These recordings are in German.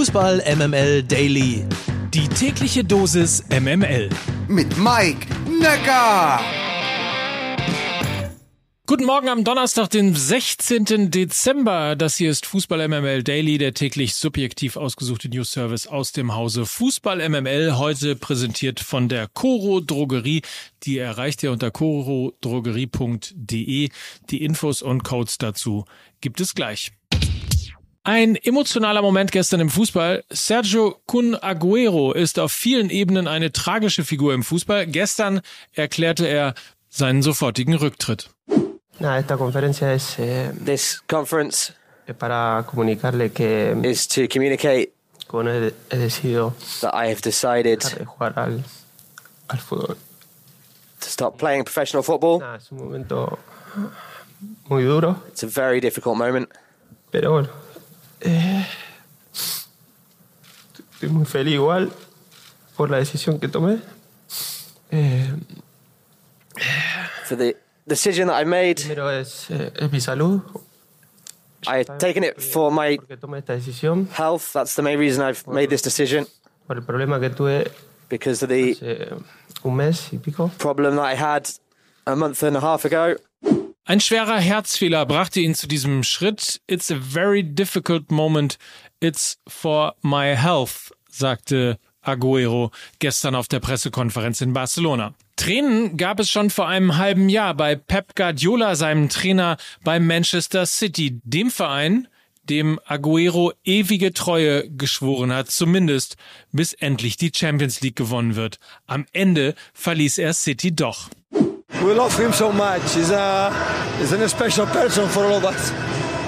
Fußball MML Daily. Die tägliche Dosis MML. Mit Mike Necker. Guten Morgen am Donnerstag, den 16. Dezember. Das hier ist Fußball MML Daily, der täglich subjektiv ausgesuchte News Service aus dem Hause Fußball MML. Heute präsentiert von der Coro Drogerie. Die erreicht ihr unter corodrogerie.de. Die Infos und Codes dazu gibt es gleich. Ein emotionaler Moment gestern im Fußball. Sergio Kun Aguero ist auf vielen Ebenen eine tragische Figur im Fußball. Gestern erklärte er seinen sofortigen Rücktritt. Nada, esta conferencia es eh, This conference para comunicarle que is to communicate con he, he decidido that I have decided dejar de jugar al, al fútbol. to stop playing professional football. Nada, es un momento muy duro, It's a very difficult moment, pero bueno. Eh, estoy muy feliz igual por la decisión que tomé. Eh, for the decision that I made. primero es, eh, es mi salud. I have taken it for my Porque tomé esta decisión, health. That's the main reason I've made this decision por el problema que tuve because of the hace un mes y pico. problem that I had a month and a half ago. Ein schwerer Herzfehler brachte ihn zu diesem Schritt. It's a very difficult moment. It's for my health, sagte Aguero gestern auf der Pressekonferenz in Barcelona. Tränen gab es schon vor einem halben Jahr bei Pep Guardiola, seinem Trainer bei Manchester City, dem Verein, dem Aguero ewige Treue geschworen hat, zumindest bis endlich die Champions League gewonnen wird. Am Ende verließ er City doch. We love him so much. He's a he's a special person for all of us.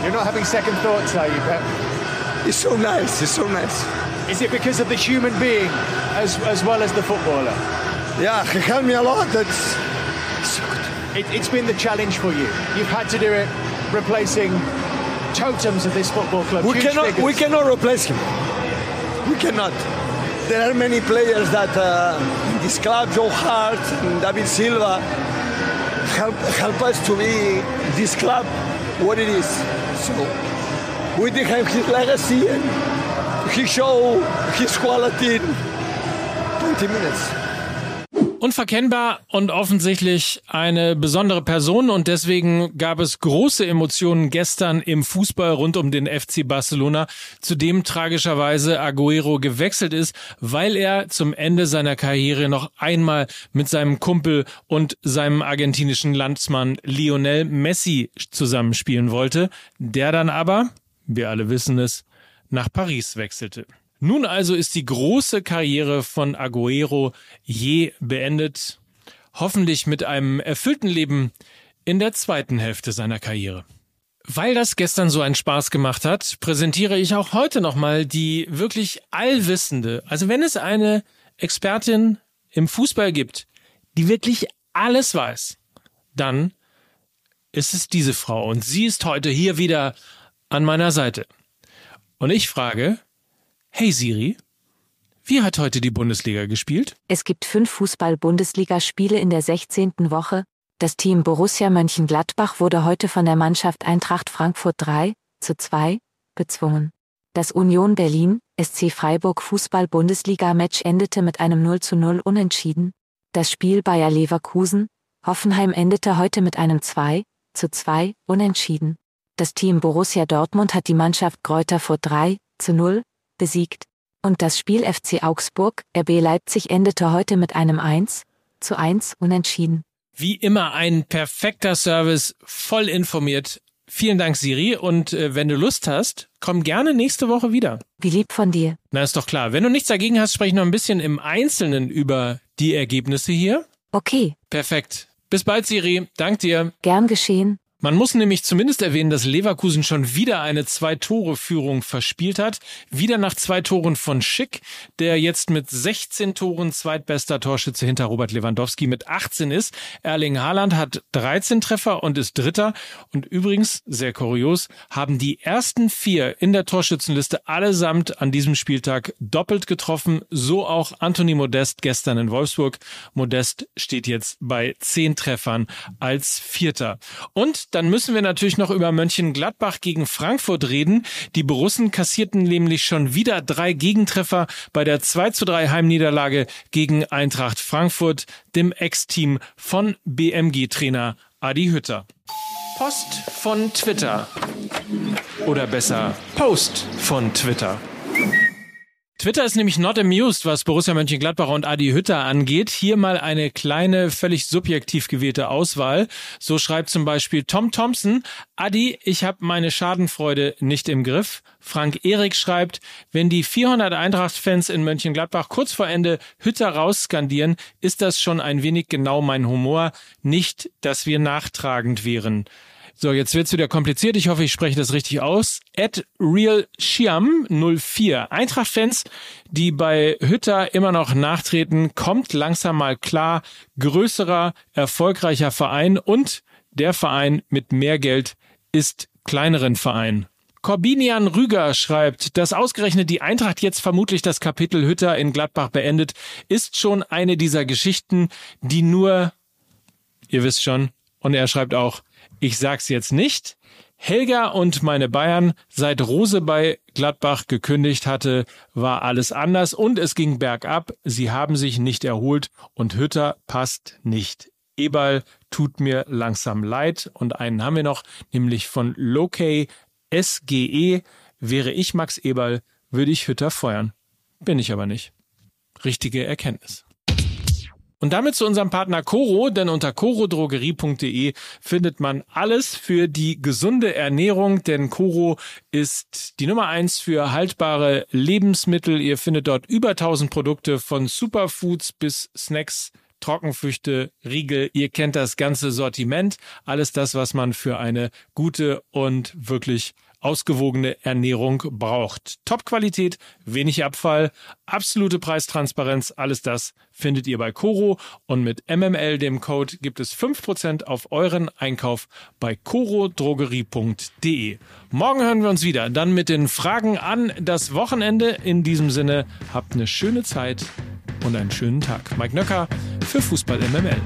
You're not having second thoughts, are you, Pep? He's so nice. He's so nice. Is it because of the human being as, as well as the footballer? Yeah, he helped me a lot. That's so good. It, it's been the challenge for you. You've had to do it replacing totems of this football club. We cannot figures. we cannot replace him. We cannot. There are many players that uh, in this club, Joe Hart, and David Silva, help help us to be this club what it is. So we think have his legacy and he show his quality in 20 minutes. Unverkennbar und offensichtlich eine besondere Person und deswegen gab es große Emotionen gestern im Fußball rund um den FC Barcelona, zu dem tragischerweise Aguero gewechselt ist, weil er zum Ende seiner Karriere noch einmal mit seinem Kumpel und seinem argentinischen Landsmann Lionel Messi zusammenspielen wollte, der dann aber, wir alle wissen es, nach Paris wechselte. Nun also ist die große Karriere von Aguero je beendet. Hoffentlich mit einem erfüllten Leben in der zweiten Hälfte seiner Karriere. Weil das gestern so einen Spaß gemacht hat, präsentiere ich auch heute nochmal die wirklich allwissende, also wenn es eine Expertin im Fußball gibt, die wirklich alles weiß, dann ist es diese Frau und sie ist heute hier wieder an meiner Seite. Und ich frage, Hey Siri, wie hat heute die Bundesliga gespielt? Es gibt fünf Fußball-Bundesligaspiele in der 16. Woche. Das Team Borussia Mönchengladbach wurde heute von der Mannschaft Eintracht Frankfurt 3 zu 2 bezwungen. Das Union Berlin, SC Freiburg Fußball-Bundesliga-Match endete mit einem 0 zu 0 Unentschieden. Das Spiel Bayer Leverkusen, Hoffenheim endete heute mit einem 2 zu 2 Unentschieden. Das Team Borussia Dortmund hat die Mannschaft Kräuter Furt 3 zu 0 besiegt. Und das Spiel FC Augsburg, RB Leipzig endete heute mit einem 1 zu 1 unentschieden. Wie immer ein perfekter Service, voll informiert. Vielen Dank, Siri. Und äh, wenn du Lust hast, komm gerne nächste Woche wieder. Wie lieb von dir. Na, ist doch klar. Wenn du nichts dagegen hast, spreche ich noch ein bisschen im Einzelnen über die Ergebnisse hier. Okay, Perfekt. Bis bald, Siri. Dank dir. gern geschehen. Man muss nämlich zumindest erwähnen, dass Leverkusen schon wieder eine Zwei-Tore-Führung verspielt hat. Wieder nach zwei Toren von Schick, der jetzt mit 16 Toren zweitbester Torschütze hinter Robert Lewandowski mit 18 ist. Erling Haaland hat 13 Treffer und ist Dritter. Und übrigens, sehr kurios, haben die ersten vier in der Torschützenliste allesamt an diesem Spieltag doppelt getroffen. So auch Anthony Modest gestern in Wolfsburg. Modest steht jetzt bei 10 Treffern als Vierter. Und dann müssen wir natürlich noch über Mönchengladbach gegen Frankfurt reden. Die Borussen kassierten nämlich schon wieder drei Gegentreffer bei der 2 zu 3 Heimniederlage gegen Eintracht Frankfurt, dem Ex-Team von BMG-Trainer Adi Hütter. Post von Twitter. Oder besser, Post von Twitter. Twitter ist nämlich not amused, was Borussia Mönchengladbach und Adi Hütter angeht. Hier mal eine kleine, völlig subjektiv gewählte Auswahl. So schreibt zum Beispiel Tom Thompson, Adi, ich habe meine Schadenfreude nicht im Griff. Frank Erik schreibt, wenn die 400 Eintracht-Fans in Mönchengladbach kurz vor Ende Hütter rausskandieren, ist das schon ein wenig genau mein Humor. Nicht, dass wir nachtragend wären. So, jetzt wird's wieder kompliziert. Ich hoffe, ich spreche das richtig aus. At RealShiam04. Eintracht-Fans, die bei Hütter immer noch nachtreten, kommt langsam mal klar. Größerer, erfolgreicher Verein und der Verein mit mehr Geld ist kleineren Verein. Corbinian Rüger schreibt, dass ausgerechnet die Eintracht jetzt vermutlich das Kapitel Hütter in Gladbach beendet, ist schon eine dieser Geschichten, die nur, ihr wisst schon, und er schreibt auch, ich sag's jetzt nicht. Helga und meine Bayern, seit Rose bei Gladbach gekündigt hatte, war alles anders und es ging bergab. Sie haben sich nicht erholt und Hütter passt nicht. Eberl tut mir langsam leid und einen haben wir noch, nämlich von Lokay SGE. Wäre ich Max Eberl, würde ich Hütter feuern. Bin ich aber nicht. Richtige Erkenntnis. Und damit zu unserem Partner Coro, denn unter corodrogerie.de findet man alles für die gesunde Ernährung, denn Coro ist die Nummer eins für haltbare Lebensmittel. Ihr findet dort über 1000 Produkte von Superfoods bis Snacks, Trockenfrüchte, Riegel. Ihr kennt das ganze Sortiment. Alles das, was man für eine gute und wirklich ausgewogene Ernährung braucht. Top-Qualität, wenig Abfall, absolute Preistransparenz, alles das findet ihr bei Coro und mit MML, dem Code, gibt es 5% auf euren Einkauf bei corodrogerie.de. Morgen hören wir uns wieder, dann mit den Fragen an das Wochenende. In diesem Sinne, habt eine schöne Zeit und einen schönen Tag. Mike Nöcker für Fußball MML.